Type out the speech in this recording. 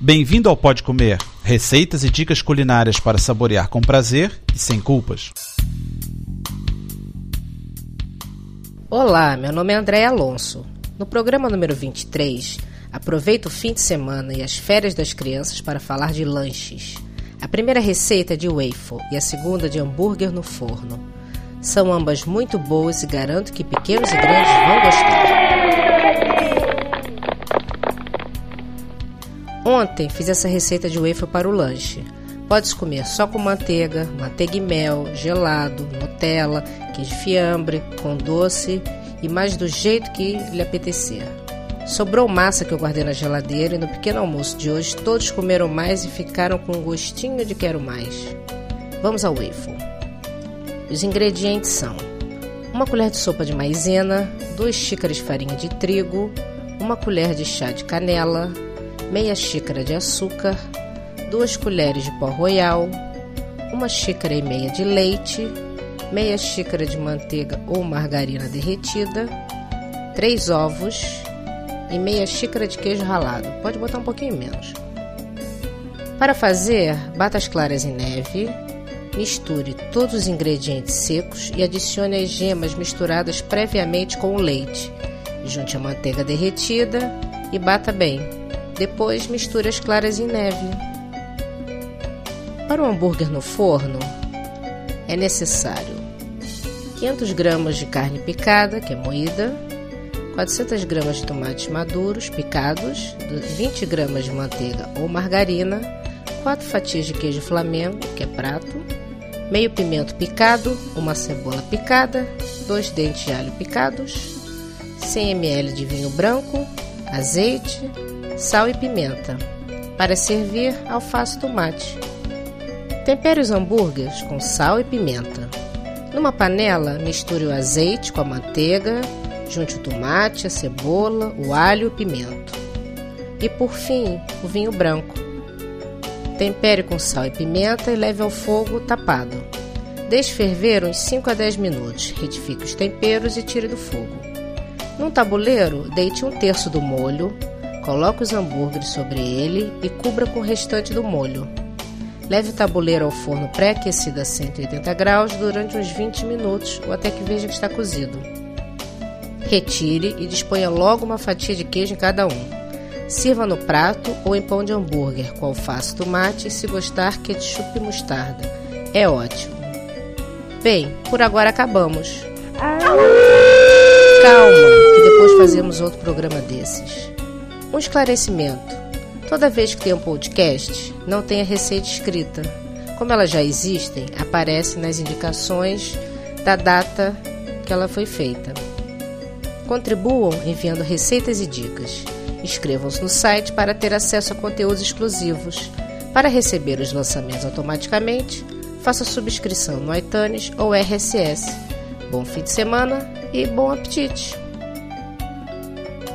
Bem-vindo ao Pode Comer, receitas e dicas culinárias para saborear com prazer e sem culpas. Olá, meu nome é André Alonso. No programa número 23, aproveito o fim de semana e as férias das crianças para falar de lanches. A primeira receita é de waffle e a segunda de hambúrguer no forno. São ambas muito boas e garanto que pequenos e grandes vão gostar. Ontem fiz essa receita de waffle para o lanche. Pode-se comer só com manteiga, manteiga e mel, gelado, Nutella, queijo fiambre, com doce e mais do jeito que lhe apetecer. Sobrou massa que eu guardei na geladeira e no pequeno almoço de hoje todos comeram mais e ficaram com um gostinho de quero mais. Vamos ao waffle. Os ingredientes são uma colher de sopa de maizena, duas xícaras de farinha de trigo, uma colher de chá de canela, meia xícara de açúcar, duas colheres de pó royal, uma xícara e meia de leite, meia xícara de manteiga ou margarina derretida, três ovos e meia xícara de queijo ralado. Pode botar um pouquinho menos. Para fazer, bata as claras em neve, misture todos os ingredientes secos e adicione as gemas misturadas previamente com o leite. Junte a manteiga derretida e bata bem. Depois misture as claras em neve. Para o hambúrguer no forno, é necessário 500 gramas de carne picada, que é moída, 400 gramas de tomates maduros picados, 20 gramas de manteiga ou margarina, 4 fatias de queijo flamengo, que é prato, meio pimento picado, uma cebola picada, 2 dentes de alho picados, 100 ml de vinho branco, azeite, sal e pimenta. Para servir, alface e tomate. Tempere os hambúrgueres com sal e pimenta. Numa panela, misture o azeite com a manteiga, junte o tomate, a cebola, o alho e o pimento. E por fim, o vinho branco. Tempere com sal e pimenta e leve ao fogo tapado. Deixe ferver uns 5 a 10 minutos. Retifique os temperos e tire do fogo. Num tabuleiro, deite um terço do molho, Coloque os hambúrgueres sobre ele e cubra com o restante do molho. Leve o tabuleiro ao forno pré-aquecido a 180 graus durante uns 20 minutos ou até que veja que está cozido. Retire e disponha logo uma fatia de queijo em cada um. Sirva no prato ou em pão de hambúrguer com alface, tomate e, se gostar, ketchup e mostarda. É ótimo. Bem, por agora acabamos. Calma, que depois fazemos outro programa desses. Um esclarecimento: toda vez que tem um podcast, não tem a receita escrita. Como elas já existem, aparece nas indicações da data que ela foi feita. Contribuam enviando receitas e dicas. Inscrevam-se no site para ter acesso a conteúdos exclusivos. Para receber os lançamentos automaticamente, faça subscrição no iTunes ou RSS. Bom fim de semana e bom apetite!